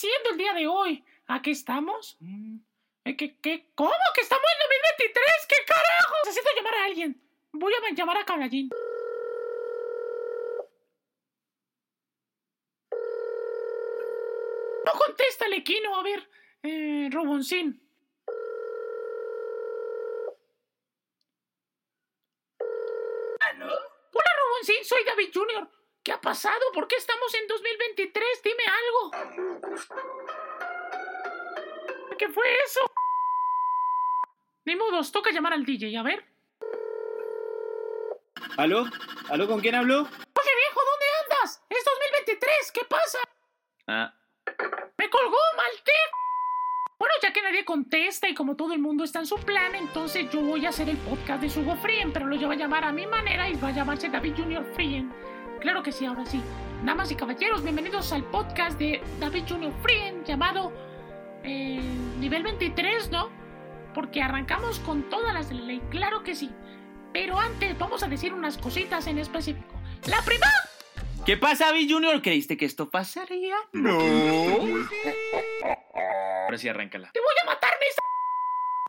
haciendo el día de hoy? ¿A qué estamos? Mm, ¿eh, ¿Qué, qué, ¿Cómo que estamos en 2023? ¿Qué carajo? Necesito llamar a alguien. Voy a llamar a Caballín. No contesta Lequino, a ver. Eh, Roboncín. ¿Aló? Hola, Roboncín, soy David Jr. ¿Qué ha pasado? ¿Por qué estamos en 2023? Dime algo. ¿Qué fue eso? Ni modos, toca llamar al DJ, a ver. ¿Aló? ¿Aló? ¿Con quién habló? Oye, viejo, ¿dónde andas? Es 2023, ¿qué pasa? Ah, ¡Me colgó, malte! Bueno, ya que nadie contesta y como todo el mundo está en su plan, entonces yo voy a hacer el podcast de Sugo Frien, pero lo voy a llamar a mi manera y va a llamarse David Junior Frien. Claro que sí, ahora sí. Damas y caballeros, bienvenidos al podcast de David Junior Frien llamado eh, Nivel 23, ¿no? Porque arrancamos con todas las de la ley, claro que sí. Pero antes vamos a decir unas cositas en específico. La primera... ¿Qué pasa, Bill Junior? ¿Creíste que esto pasaría? No. Ahora sí, arráncala. ¡Te voy a matar, mis...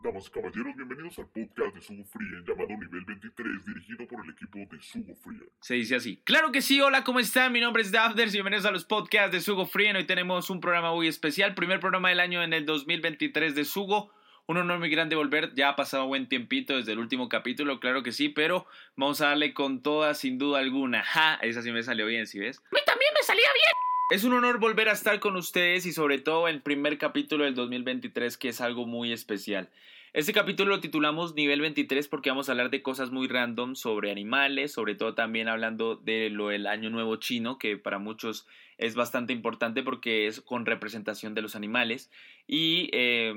Damas y caballeros, bienvenidos al podcast de Sugo Frien llamado Nivel 23, dirigido por el equipo de Sugo Frien. Se dice así. Claro que sí, hola, ¿cómo están? Mi nombre es Dafters y bienvenidos a los podcasts de Sugo Frien. Hoy tenemos un programa muy especial, primer programa del año en el 2023 de Sugo. Un honor muy grande volver, ya ha pasado buen tiempito desde el último capítulo, claro que sí, pero vamos a darle con toda, sin duda alguna. Ja, esa sí me salió bien, ¿sí ves? A mí también me salía bien. Es un honor volver a estar con ustedes y sobre todo el primer capítulo del 2023 que es algo muy especial. Este capítulo lo titulamos Nivel 23 porque vamos a hablar de cosas muy random sobre animales, sobre todo también hablando de lo del Año Nuevo Chino, que para muchos es bastante importante porque es con representación de los animales y eh,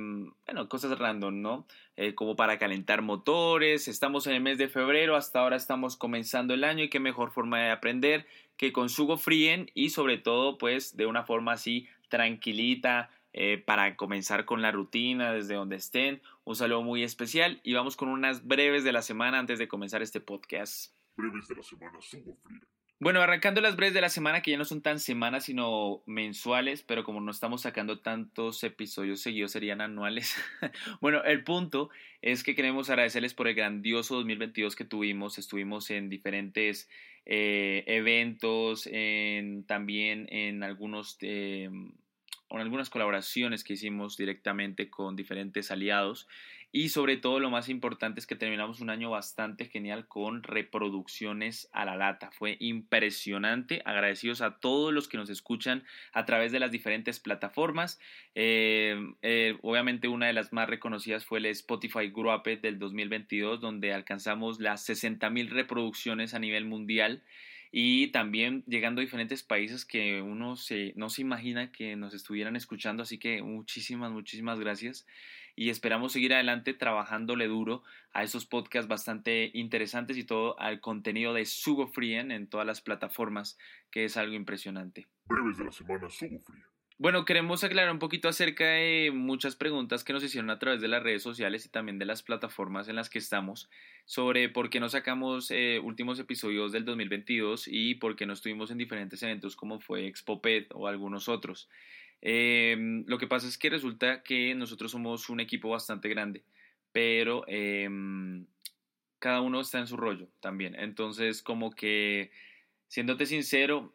bueno, cosas random, ¿no? Eh, como para calentar motores, estamos en el mes de febrero, hasta ahora estamos comenzando el año y qué mejor forma de aprender que con Sugo Frien y sobre todo pues de una forma así tranquilita, eh, para comenzar con la rutina desde donde estén. Un saludo muy especial y vamos con unas breves de la semana antes de comenzar este podcast. Breves de la semana Sugo Frien. Bueno, arrancando las breves de la semana que ya no son tan semanas sino mensuales, pero como no estamos sacando tantos episodios seguidos serían anuales. bueno, el punto es que queremos agradecerles por el grandioso 2022 que tuvimos. Estuvimos en diferentes eh, eventos, en, también en algunos... Eh, con algunas colaboraciones que hicimos directamente con diferentes aliados y sobre todo lo más importante es que terminamos un año bastante genial con reproducciones a la lata. Fue impresionante. Agradecidos a todos los que nos escuchan a través de las diferentes plataformas. Eh, eh, obviamente una de las más reconocidas fue el Spotify Grow del 2022 donde alcanzamos las 60.000 reproducciones a nivel mundial y también llegando a diferentes países que uno se, no se imagina que nos estuvieran escuchando, así que muchísimas, muchísimas gracias y esperamos seguir adelante trabajándole duro a esos podcasts bastante interesantes y todo al contenido de Sugo Frien en todas las plataformas, que es algo impresionante. Breves de la semana Sugo Frien. Bueno, queremos aclarar un poquito acerca de muchas preguntas que nos hicieron a través de las redes sociales y también de las plataformas en las que estamos sobre por qué no sacamos eh, últimos episodios del 2022 y por qué no estuvimos en diferentes eventos como fue Expoped o algunos otros. Eh, lo que pasa es que resulta que nosotros somos un equipo bastante grande, pero eh, cada uno está en su rollo también. Entonces, como que, siéndote sincero,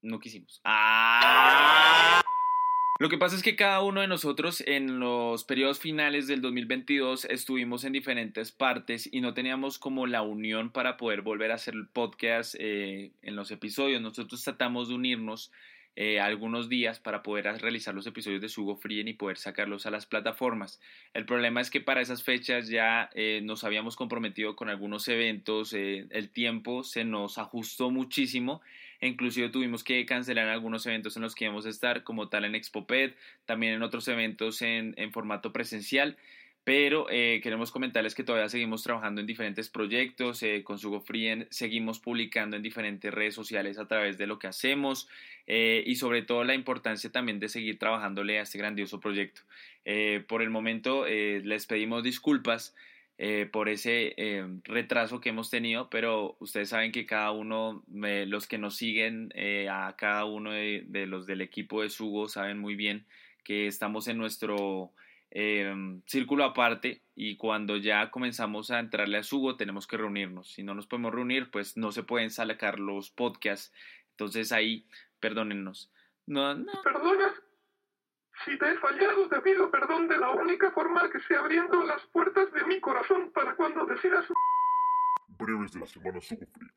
no quisimos. ¡Ah! Lo que pasa es que cada uno de nosotros en los periodos finales del 2022 estuvimos en diferentes partes y no teníamos como la unión para poder volver a hacer el podcast eh, en los episodios. Nosotros tratamos de unirnos eh, algunos días para poder realizar los episodios de Sugo Frien y poder sacarlos a las plataformas. El problema es que para esas fechas ya eh, nos habíamos comprometido con algunos eventos, el tiempo se nos ajustó muchísimo e inclusive tuvimos que cancelar algunos eventos en los que íbamos a estar, como tal en Expoped, también en otros eventos en, en formato presencial. Pero eh, queremos comentarles que todavía seguimos trabajando en diferentes proyectos. Eh, con Sugo Free seguimos publicando en diferentes redes sociales a través de lo que hacemos eh, y sobre todo la importancia también de seguir trabajándole a este grandioso proyecto. por el momento les pedimos disculpas eh, por ese eh, retraso que hemos tenido, pero ustedes saben que cada uno, los que nos siguen, eh, a cada uno de, los del equipo de Sugo saben muy bien que estamos en nuestro círculo aparte y cuando ya comenzamos a entrarle a Sugo tenemos que reunirnos. Si no nos podemos reunir, pues no se pueden sacar los podcasts. Entonces ahí, perdónennos. No, no. Perdona, si te he fallado, te pido perdón de la única forma que se abriendo las puertas de mi corazón para cuando decidas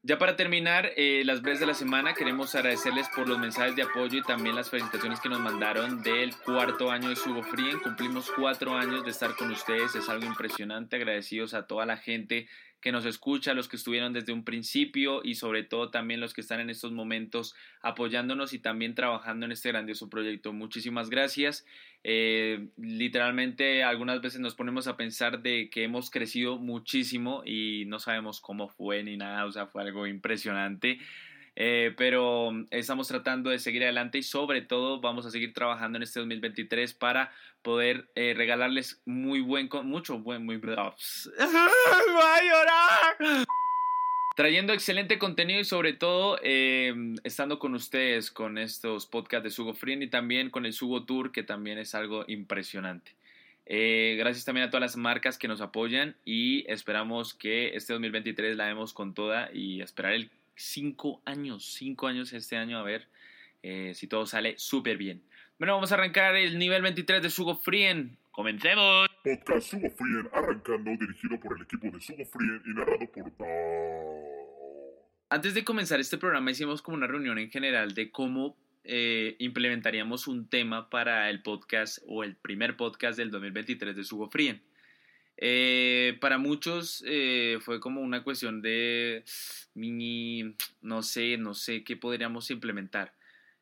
Ya para terminar, eh, las breves de la semana, queremos agradecerles por los mensajes de apoyo y también las felicitaciones que nos mandaron del cuarto año de Sugo Free. Cumplimos cuatro años de estar con ustedes, es algo impresionante. Agradecidos a toda la gente que nos escucha, los que estuvieron desde un principio y sobre todo también los que están en estos momentos apoyándonos y también trabajando en este grandioso proyecto. Muchísimas gracias. Eh, literalmente algunas veces nos ponemos a pensar de que hemos crecido muchísimo y no sabemos cómo fue ni nada, o sea, fue algo impresionante. Eh, pero estamos tratando de seguir adelante y sobre todo vamos a seguir trabajando en este 2023 para poder eh, regalarles muy buen, mucho buen, muy... ¡Voy a llorar! Trayendo excelente contenido y sobre todo em, estando con ustedes con estos podcasts de Sugo Free y también con el Sugo Tour que también es algo impresionante. Eh, gracias también a todas las marcas que nos apoyan y esperamos que este 2023 la demos con toda y esperar el cinco años, cinco años este año, a ver eh, si todo sale súper bien. Bueno, vamos a arrancar el nivel 23 de Sugo Frien. ¡Comencemos! Podcast Sugo Frien arrancando, dirigido por el equipo de Sugo Frien y narrado por Antes de comenzar este programa hicimos como una reunión en general de cómo eh, implementaríamos un tema para el podcast o el primer podcast del 2023 de Sugo Frien. Eh, para muchos eh, fue como una cuestión de mini, no sé, no sé qué podríamos implementar.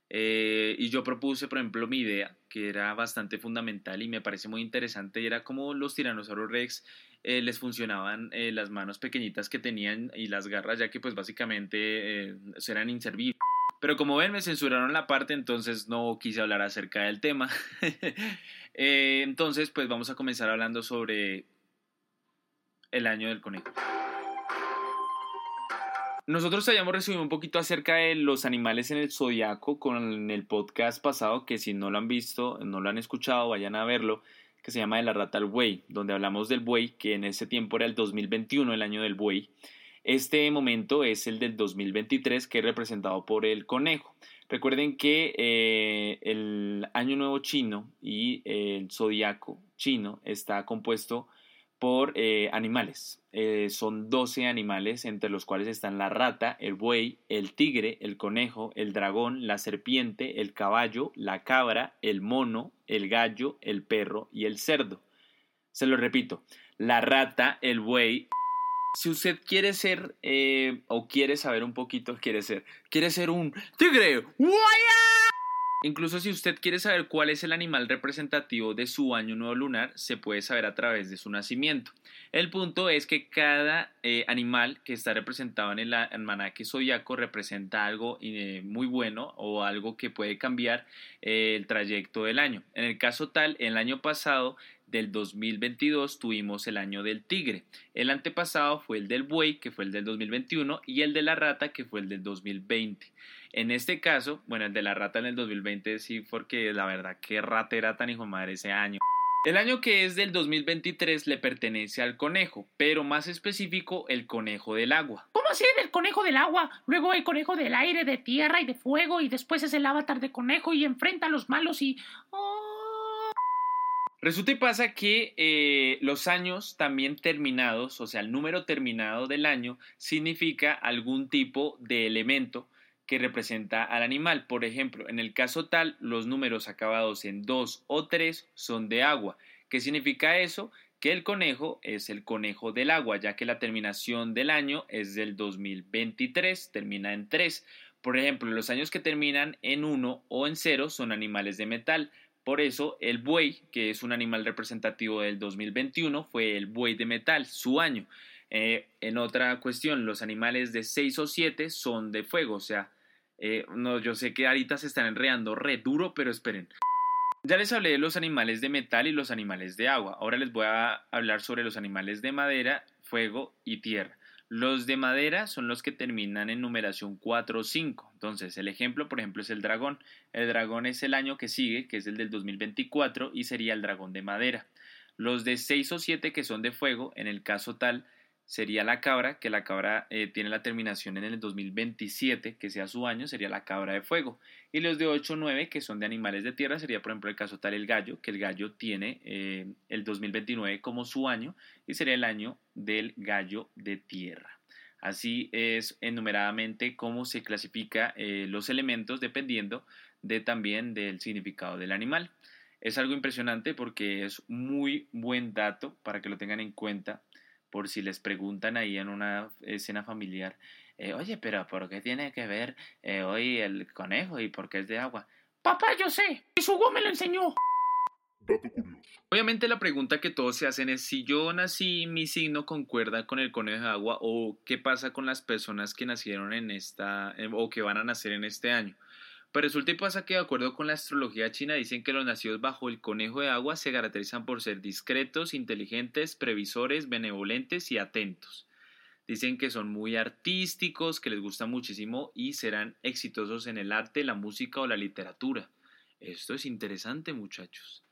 Eh, y yo propuse, por ejemplo, mi idea, que era bastante fundamental y me parece muy interesante, y era como los tiranosaurus rex les funcionaban las manos pequeñitas que tenían y las garras, ya que pues básicamente eran inservibles. Pero como ven, me censuraron la parte, entonces no quise hablar acerca del tema. entonces, pues vamos a comenzar hablando sobre el año del conejo. Nosotros habíamos recibido un poquito acerca de los animales en el zodiaco con el podcast pasado, que si no lo han visto, no lo han escuchado, vayan a verlo, que se llama De la rata al buey, donde hablamos del buey, que en ese tiempo era el 2021, el año del buey. Este momento es el del 2023, que es representado por el conejo. Recuerden que eh, el año nuevo chino y el zodiaco chino está compuesto por eh, animales. Eh, son 12 animales, entre los cuales están la rata, el buey, el tigre, el conejo, el dragón, la serpiente, el caballo, la cabra, el mono, el gallo, el perro y el cerdo. Se lo repito, la rata, el buey. Si usted quiere ser eh, o quiere saber un poquito, quiere ser, quiere ser un tigre, Incluso si usted quiere saber cuál es el animal representativo de su año nuevo lunar, se puede saber a través de su nacimiento. El punto es que cada eh, animal que está representado en el almanaque zodiaco representa algo eh, muy bueno o algo que puede cambiar eh, el trayecto del año. En el caso tal, el año pasado del 2022 tuvimos el año del tigre. El antepasado fue el del buey, que fue el del 2021, y el de la rata, que fue el del 2020. En este caso, bueno, el de la rata en el 2020 sí, porque la verdad, qué rata era tan hijo madre ese año. El año que es del 2023 le pertenece al conejo, pero más específico el conejo del agua. ¿Cómo así del conejo del agua? Luego hay conejo del aire, de tierra y de fuego, y después es el avatar de conejo y enfrenta a los malos y... Oh. Resulta y pasa que eh, los años también terminados, o sea, el número terminado del año, significa algún tipo de elemento que representa al animal. Por ejemplo, en el caso tal, los números acabados en 2 o 3 son de agua. ¿Qué significa eso? Que el conejo es el conejo del agua, ya que la terminación del año es del 2023, termina en 3. Por ejemplo, los años que terminan en 1 o en 0 son animales de metal. Por eso, el buey, que es un animal representativo del 2021, fue el buey de metal, su año. Eh, en otra cuestión, los animales de 6 o 7 son de fuego, o sea, eh, no, yo sé que ahorita se están enredando re duro, pero esperen. Ya les hablé de los animales de metal y los animales de agua. Ahora les voy a hablar sobre los animales de madera, fuego y tierra. Los de madera son los que terminan en numeración 4 o 5. Entonces, el ejemplo, por ejemplo, es el dragón. El dragón es el año que sigue, que es el del 2024, y sería el dragón de madera. Los de 6 o 7 que son de fuego, en el caso tal, sería la cabra, que la cabra eh, tiene la terminación en el 2027, que sea su año, sería la cabra de fuego. Y los de 8 o 9, que son de animales de tierra, sería por ejemplo el caso tal el gallo, que el gallo tiene eh, el 2029 como su año y sería el año del gallo de tierra. Así es enumeradamente cómo se clasifica eh, los elementos dependiendo de también del significado del animal. Es algo impresionante porque es muy buen dato para que lo tengan en cuenta por si les preguntan ahí en una escena familiar, eh, oye, pero ¿por qué tiene que ver eh, hoy el conejo y por qué es de agua? Papá, yo sé, su me lo enseñó. Obviamente la pregunta que todos se hacen es si yo nací, mi signo concuerda con el conejo de agua o qué pasa con las personas que nacieron en esta o que van a nacer en este año. Pero resulta y pasa que de acuerdo con la astrología china dicen que los nacidos bajo el conejo de agua se caracterizan por ser discretos, inteligentes, previsores, benevolentes y atentos. Dicen que son muy artísticos, que les gusta muchísimo y serán exitosos en el arte, la música o la literatura. Esto es interesante, muchachos.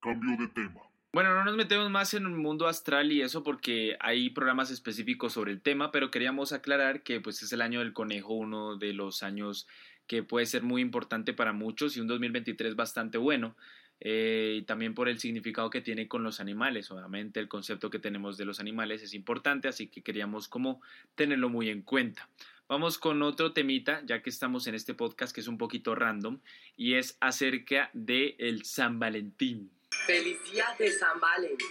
Cambio de tema. Bueno, no nos metemos más en el mundo astral y eso porque hay programas específicos sobre el tema, pero queríamos aclarar que pues es el año del conejo, uno de los años que puede ser muy importante para muchos y un 2023 bastante bueno. Eh, y también por el significado que tiene con los animales. Obviamente el concepto que tenemos de los animales es importante, así que queríamos como tenerlo muy en cuenta. Vamos con otro temita, ya que estamos en este podcast que es un poquito random, y es acerca de el San Valentín. Día de San Valentín.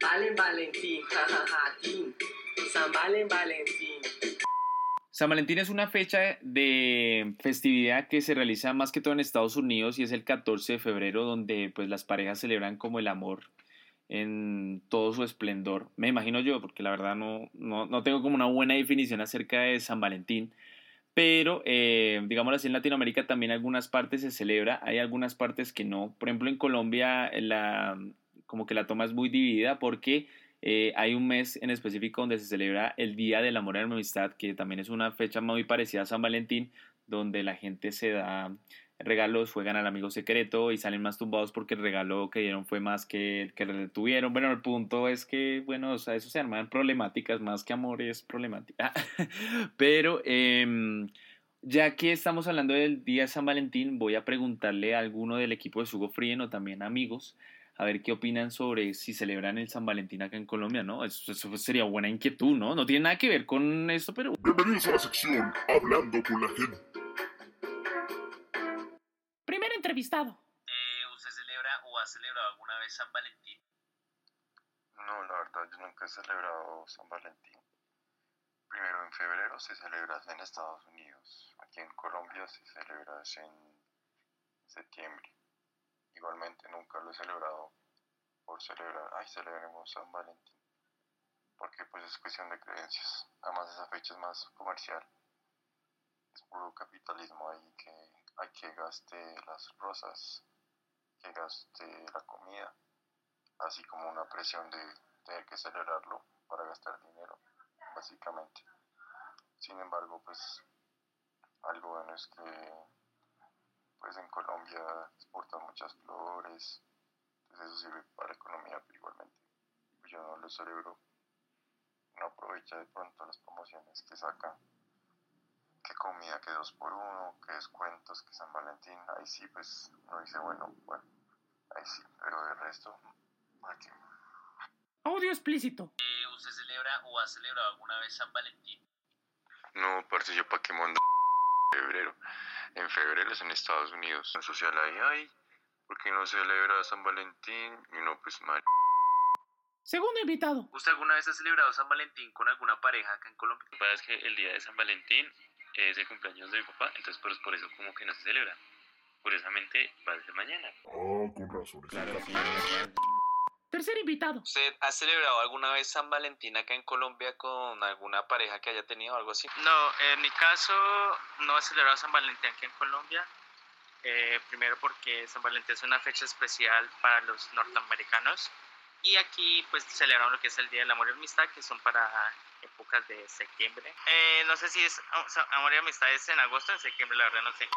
Valen Valentín, jajaja, San Valen Valentín. San Valentín es una fecha de festividad que se realiza más que todo en Estados Unidos y es el 14 de febrero donde pues las parejas celebran como el amor en todo su esplendor. Me imagino yo, porque la verdad no, no, tengo como una buena definición acerca de San Valentín. Pero, eh, digámoslo así, en Latinoamérica también algunas partes se celebra, hay algunas partes que no. Por ejemplo, en Colombia la, como que la toma es muy dividida porque eh, hay un mes en específico donde se celebra el Día del Amor y la Amistad, que también es una fecha muy parecida a San Valentín, donde la gente se da regalos, juegan al amigo secreto y salen más tumbados porque el regalo que dieron fue más que el que tuvieron. Bueno, el punto es que, bueno, o sea, eso se arman problemáticas, más que amor es problemática. Pero, em, ya que estamos hablando del día de San Valentín, voy a preguntarle a alguno del equipo de Sugo Frien o también amigos a ver qué opinan sobre si celebran el San Valentín acá en Colombia, ¿no? Eso, sería buena inquietud, ¿no? No tiene nada que ver con esto, pero... Bienvenidos a la sección Hablando con la gente. Primer entrevistado. Eh, ¿Usted celebra o ha celebrado alguna vez San Valentín? No, la verdad, yo nunca he celebrado San Valentín. Primero en febrero se celebra en Estados Unidos. Aquí en Colombia se celebra en septiembre. Igualmente nunca lo he celebrado por celebrar, ay, celebremos San Valentín, porque pues es cuestión de creencias. Además esa fecha es más comercial. Es puro capitalismo ahí que hay que gaste las rosas, que gaste la comida, así como una presión de tener que celebrarlo para gastar dinero, básicamente. Sin embargo, pues algo bueno es que pues en Colombia exportan muchas flores, entonces eso sirve para la economía, pero igualmente pues yo no lo celebro, no aprovecha de pronto las promociones que saca, que comida, que dos por uno, que descuentos, que San Valentín, ahí sí pues no dice bueno, bueno, ahí sí, pero de resto, aquí. Audio explícito. Eh, ¿Usted celebra o ha celebrado alguna vez San Valentín? No, parce, yo pa' qué mando febrero en febrero es en Estados Unidos. En social ahí, ay, ¿por qué no celebra San Valentín? Y no, pues mal. Segundo invitado. ¿Usted alguna vez ha celebrado San Valentín con alguna pareja acá en Colombia? Lo que pasa es que el día de San Valentín es el cumpleaños de mi papá, entonces por, por eso como que no se celebra. Curiosamente va a ser mañana. Ah, con razón. Claro, sí, Tercer invitado. ¿Usted ha celebrado alguna vez San Valentín acá en Colombia con alguna pareja que haya tenido algo así? No, en mi caso no he celebrado San Valentín aquí en Colombia. Eh, primero porque San Valentín es una fecha especial para los norteamericanos y aquí pues celebramos lo que es el Día del Amor y Amistad, que son para épocas de septiembre. Eh, no sé si es o sea, Amor y Amistad es en agosto o en septiembre, la verdad no sé.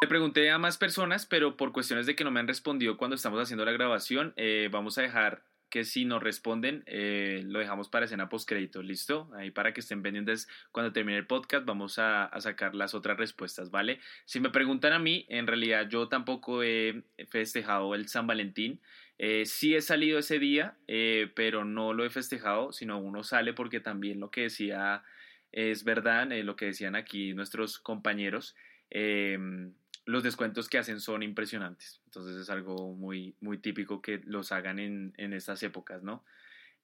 Le pregunté a más personas, pero por cuestiones de que no me han respondido cuando estamos haciendo la grabación, eh, vamos a dejar que si nos responden, eh, lo dejamos para escena postcrédito, ¿listo? Ahí para que estén pendientes cuando termine el podcast, vamos a, sacar las otras respuestas, ¿vale? Si me preguntan a mí, en realidad yo tampoco he festejado el San Valentín. Eh, sí he salido ese día, pero no lo he festejado, sino uno sale porque también lo que decía es verdad, lo que decían aquí nuestros compañeros. Los descuentos que hacen son impresionantes. Entonces es algo muy, muy típico que los hagan en, en estas épocas, ¿no?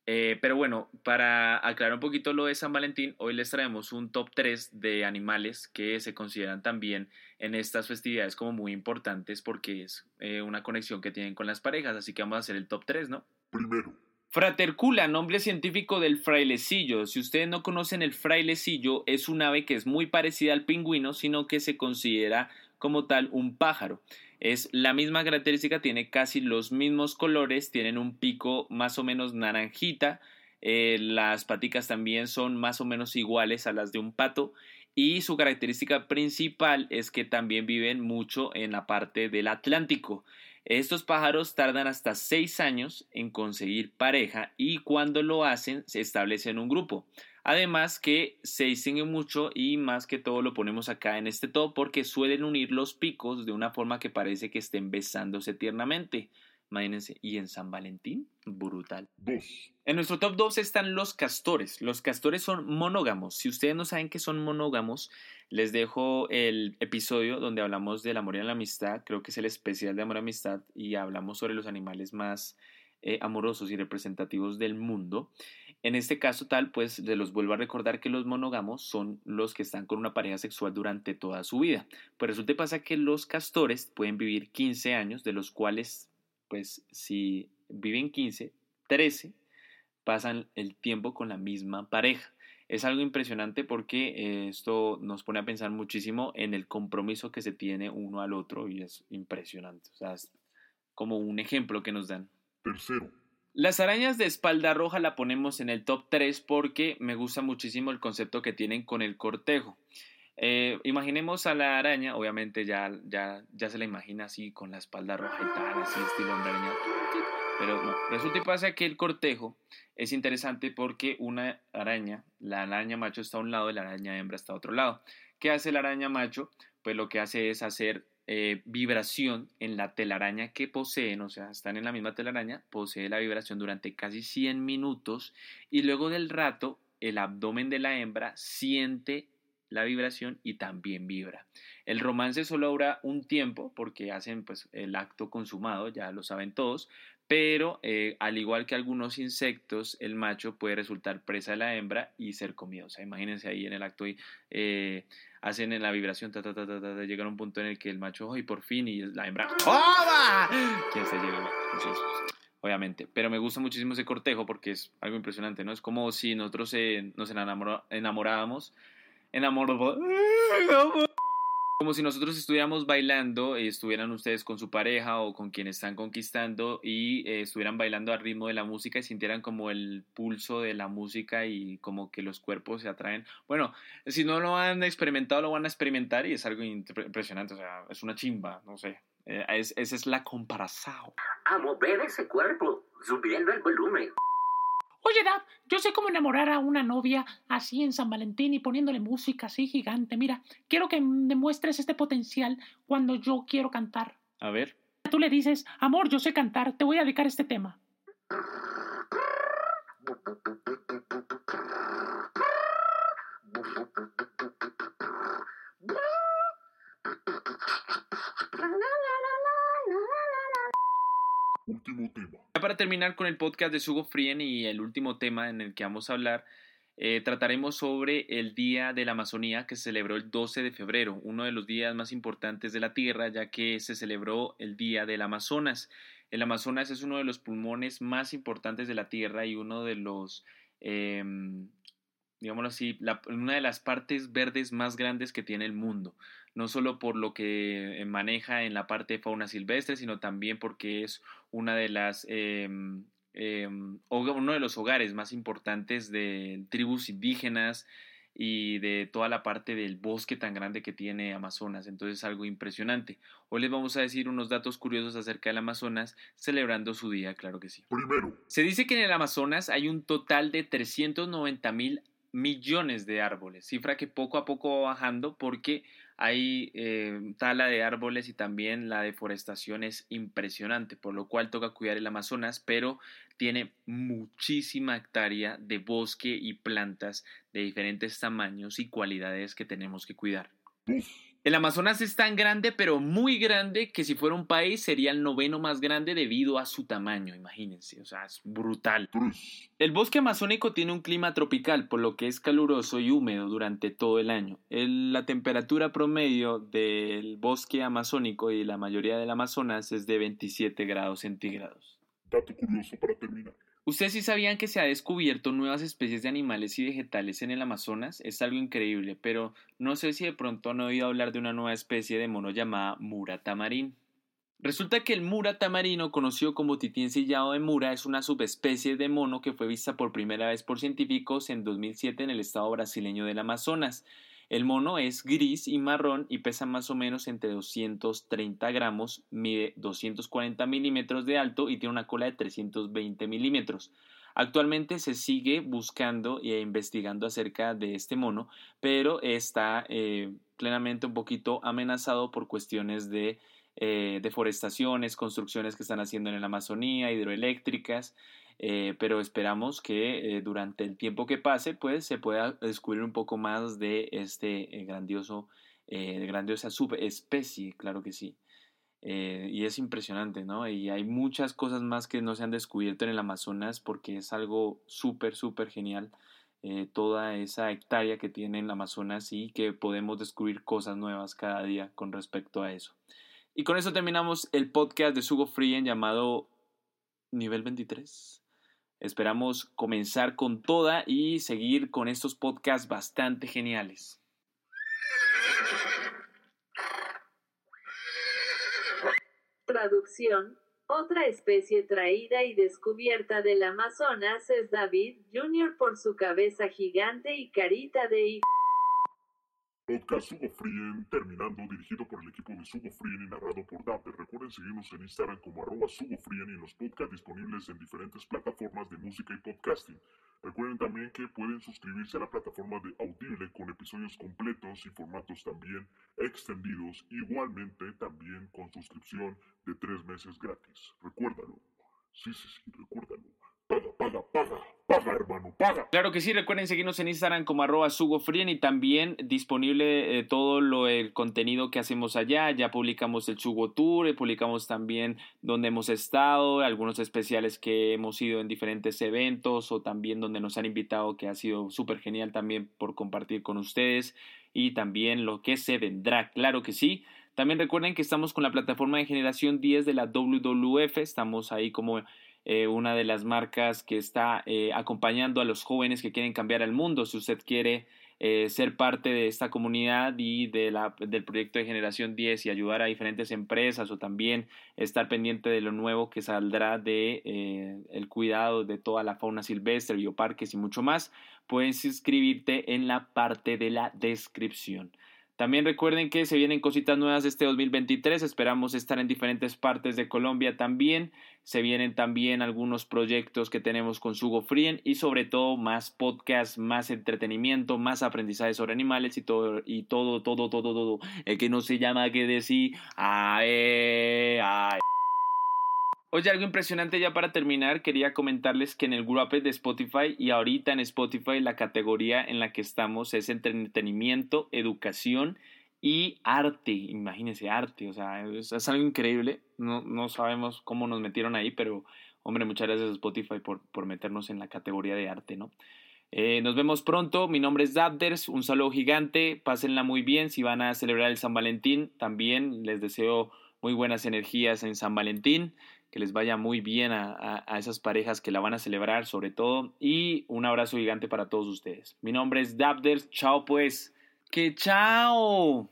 Eh, pero bueno, para aclarar un poquito lo de San Valentín, hoy les traemos un top 3 de animales que se consideran también en estas festividades como muy importantes porque es eh, una conexión que tienen con las parejas, así que vamos a hacer el top 3, ¿no? Primero. Fratercula, nombre científico del frailecillo. Si ustedes no conocen el frailecillo, es un ave que es muy parecida al pingüino, sino que se considera como tal un pájaro. Es la misma característica, tiene casi los mismos colores, tienen un pico más o menos naranjita, eh, las paticas también son más o menos iguales a las de un pato y su característica principal es que también viven mucho en la parte del Atlántico. Estos pájaros tardan hasta seis años en conseguir pareja y cuando lo hacen se establecen un grupo. Además que se distingue mucho y más que todo lo ponemos acá en este top porque suelen unir los picos de una forma que parece que estén besándose tiernamente. Imagínense, y en San Valentín, brutal. En nuestro top 2 están los castores. Los castores son monógamos. Si ustedes no saben que son monógamos, les dejo el episodio donde hablamos del amor y la amistad. Creo que es el especial de amor y amistad y hablamos sobre los animales más eh, amorosos y representativos del mundo. En este caso tal, pues se los vuelvo a recordar que los monógamos son los que están con una pareja sexual durante toda su vida. Pues resulta pasa que los castores pueden vivir 15 años, de los cuales, pues si viven 15, 13 pasan el tiempo con la misma pareja. Es algo impresionante porque esto nos pone a pensar muchísimo en el compromiso que se tiene uno al otro y es impresionante. O sea, es como un ejemplo que nos dan. Tercero. Las arañas de espalda roja la ponemos en el top 3 porque me gusta muchísimo el concepto que tienen con el cortejo. Eh, imaginemos a la araña, obviamente ya, ya, ya se la imagina así con la espalda roja y tal, así estilo hombre araña. Pero no, resulta y pasa que el cortejo es interesante porque una araña, la araña macho está a un lado y la araña hembra está a otro lado. ¿Qué hace la araña macho? Pues lo que hace es hacer eh, vibración en la telaraña que poseen, o sea, están en la misma telaraña, posee la vibración durante casi 100 minutos y luego del rato el abdomen de la hembra siente la vibración y también vibra. El romance solo dura un tiempo porque hacen pues el acto consumado, ya lo saben todos, pero eh, al igual que algunos insectos, el macho puede resultar presa de la hembra y ser comido. O sea, imagínense ahí en el acto eh, hacen en la vibración, ta, ta, ta, ta, ta, llegan a un punto en el que el macho, ¡ay, por fin! Y la hembra, ¡Oba! ¿Quién se llega? Entonces, obviamente. Pero me gusta muchísimo ese cortejo porque es algo impresionante, ¿no? Es como si nosotros eh, nos enamora, enamorábamos, enamoramos, como si nosotros estuviéramos bailando y estuvieran ustedes con su pareja o con quien están conquistando y eh, estuvieran bailando al ritmo de la música y sintieran como el pulso de la música y como que los cuerpos se atraen. Bueno, si no lo han experimentado, lo van a experimentar y es algo impresionante, o sea, es una chimba, no sé. Eh, es, esa es la comparación. A mover ese cuerpo, subiendo el volumen. Oye, Dad, yo sé cómo enamorar a una novia así en San Valentín y poniéndole música así gigante. Mira, quiero que demuestres este potencial cuando yo quiero cantar. A ver. Tú le dices, amor, yo sé cantar, te voy a dedicar este tema. Último tema. Ya para terminar con el podcast de Sugo Frien y el último tema en el que vamos a hablar, eh, trataremos sobre el Día de la Amazonía que se celebró el 12 de febrero, uno de los días más importantes de la Tierra, ya que se celebró el Día del Amazonas. El Amazonas es uno de los pulmones más importantes de la Tierra y uno de los eh, digámoslo así, la- una de las partes verdes más grandes que tiene el mundo. No solo por lo que eh, maneja en la parte de fauna silvestre, sino también porque es una de las em, hoga- uno de los hogares más importantes de tribus indígenas y de toda la parte del bosque tan grande que tiene Amazonas. Entonces es algo impresionante. Hoy les vamos a decir unos datos curiosos acerca del Amazonas, celebrando su día, claro que sí. Primero, Se dice que en el Amazonas hay un total de 390 mil millones de árboles, cifra que poco a poco va bajando porque hay eh, tala de árboles y también la deforestación es impresionante, por lo cual toca cuidar el Amazonas, pero tiene muchísima hectárea de bosque y plantas de diferentes tamaños y cualidades que tenemos que cuidar. El Amazonas es tan grande, pero muy grande, que si fuera un país sería el noveno más grande debido a su tamaño, imagínense, o sea, es brutal. El bosque amazónico tiene un clima tropical, por lo que es caluroso y húmedo durante todo el año. El- la temperatura promedio del bosque amazónico y la mayoría del Amazonas es de 27 grados centígrados. dato curioso para terminar. ¿Ustedes sí sabían que se ha descubierto nuevas especies de animales y vegetales en el Amazonas? Es algo increíble, pero no sé si de pronto han oído hablar de una nueva especie de mono llamada Mura tamarín. Resulta que el Mura tamarino, conocido como tití ensillado de Mura, es una subespecie de mono que fue vista por primera vez por científicos en 2007 en el estado brasileño del Amazonas. El mono es gris y marrón y pesa más o menos entre 230 gramos, mide 240 milímetros de alto y tiene una cola de 320 milímetros. Actualmente se sigue buscando e investigando acerca de este mono, pero está eh, plenamente un poquito amenazado por cuestiones de eh, deforestaciones, construcciones que están haciendo en la Amazonía, hidroeléctricas, eh, pero esperamos que eh, durante el tiempo que pase, pues se pueda descubrir un poco más de este eh, grandioso, eh, grandiosa subespecie, claro que sí. Y es impresionante, ¿no? Y hay muchas cosas más que no se han descubierto en el Amazonas porque es algo súper, súper genial. toda esa hectárea que tiene el Amazonas y que podemos descubrir cosas nuevas cada día con respecto a eso. Y con eso terminamos el podcast de Sugo Frien llamado Nivel 23. Esperamos comenzar con toda y seguir con estos podcasts bastante geniales. Traducción. Otra especie traída y descubierta del Amazonas es David Jr. por su cabeza gigante y carita de hijo. Podcast Sugo Frien, terminando, dirigido por el equipo de Sugo Frien y narrado por Dapper. Recuerden seguirnos en Instagram como arroba y en los podcasts disponibles en diferentes plataformas de música y podcasting. Recuerden también que pueden suscribirse a la plataforma de Audible con episodios completos y formatos también extendidos, igualmente también con suscripción de tres meses gratis. Recuérdalo. Sí, sí, sí, recuérdalo. Paga, paga, paga, hermano, paga. Claro que sí, recuerden seguirnos en Instagram como arroba sugofrien y también disponible eh, todo lo, el contenido que hacemos allá. Ya publicamos el Sugo Tour, eh, publicamos también donde hemos estado, algunos especiales que hemos ido en diferentes eventos o también donde nos han invitado que ha sido súper genial también por compartir con ustedes y también lo que se vendrá, claro que sí. También recuerden que estamos con la plataforma de generación 10 de la WWF, estamos ahí como eh, una de las marcas que está eh, acompañando a los jóvenes que quieren cambiar el mundo. Si usted quiere eh, ser parte de esta comunidad y de la, del proyecto de Generación 10 y ayudar a diferentes empresas o también estar pendiente de lo nuevo que saldrá de el cuidado de toda la fauna silvestre, bioparques y mucho más, puedes inscribirte en la parte de la descripción. También recuerden que se vienen cositas nuevas este 2023, esperamos estar en diferentes partes de Colombia también, se vienen también algunos proyectos que tenemos con Sugo Frien y sobre todo más podcasts, más entretenimiento, más aprendizaje sobre animales y todo, y todo, todo, todo, todo, el que no se llama que decir, ay, ay. Oye, algo impresionante ya para terminar, quería comentarles que en el Grupo de Spotify y ahorita en Spotify la categoría en la que estamos es entretenimiento, educación y arte. Imagínense, arte, o sea, es, es algo increíble. No, no, sabemos cómo nos metieron ahí, pero hombre, muchas gracias a Spotify por, por meternos en la categoría de arte, ¿no? Eh, nos vemos pronto, mi nombre es Dabders, un saludo gigante, pásenla muy bien, si van a celebrar el San Valentín, también les deseo muy buenas energías en San Valentín que les vaya muy bien a, a, a, esas parejas que la van a celebrar sobre todo y un abrazo gigante para todos ustedes. Mi nombre es Dabders, chao pues, que chao,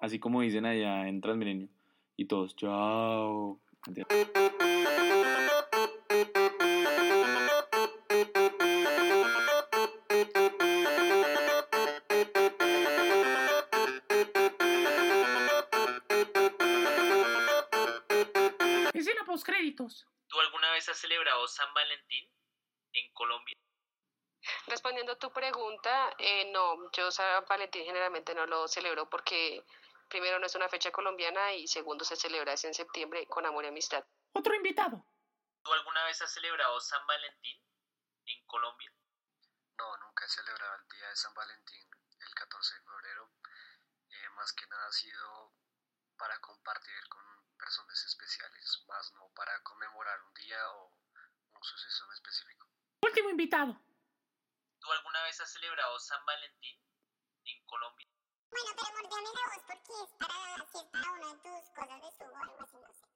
así como dicen allá en Transmilenio y todos, chao. San Valentín en Colombia? Respondiendo a tu pregunta, eh, no, yo San Valentín generalmente no lo celebro porque primero no es una fecha colombiana y segundo se celebra en septiembre con amor y amistad. Otro invitado. ¿Tú alguna vez has celebrado San Valentín en Colombia? No, nunca he celebrado el día de San Valentín el 14 de febrero. Eh, más que nada ha sido para compartir con personas especiales, más no para conmemorar un día o suceso en específico. Último invitado. ¿Tú alguna vez has celebrado San Valentín en Colombia? Bueno, pero mordiame la voz porque es para, si es para una de tus cosas de su o algo así, no sé.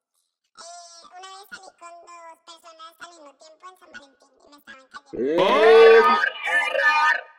Eh, una vez salí con dos personas al mismo tiempo en San Valentín y me estaban cayendo. ¡Error! ¡Error!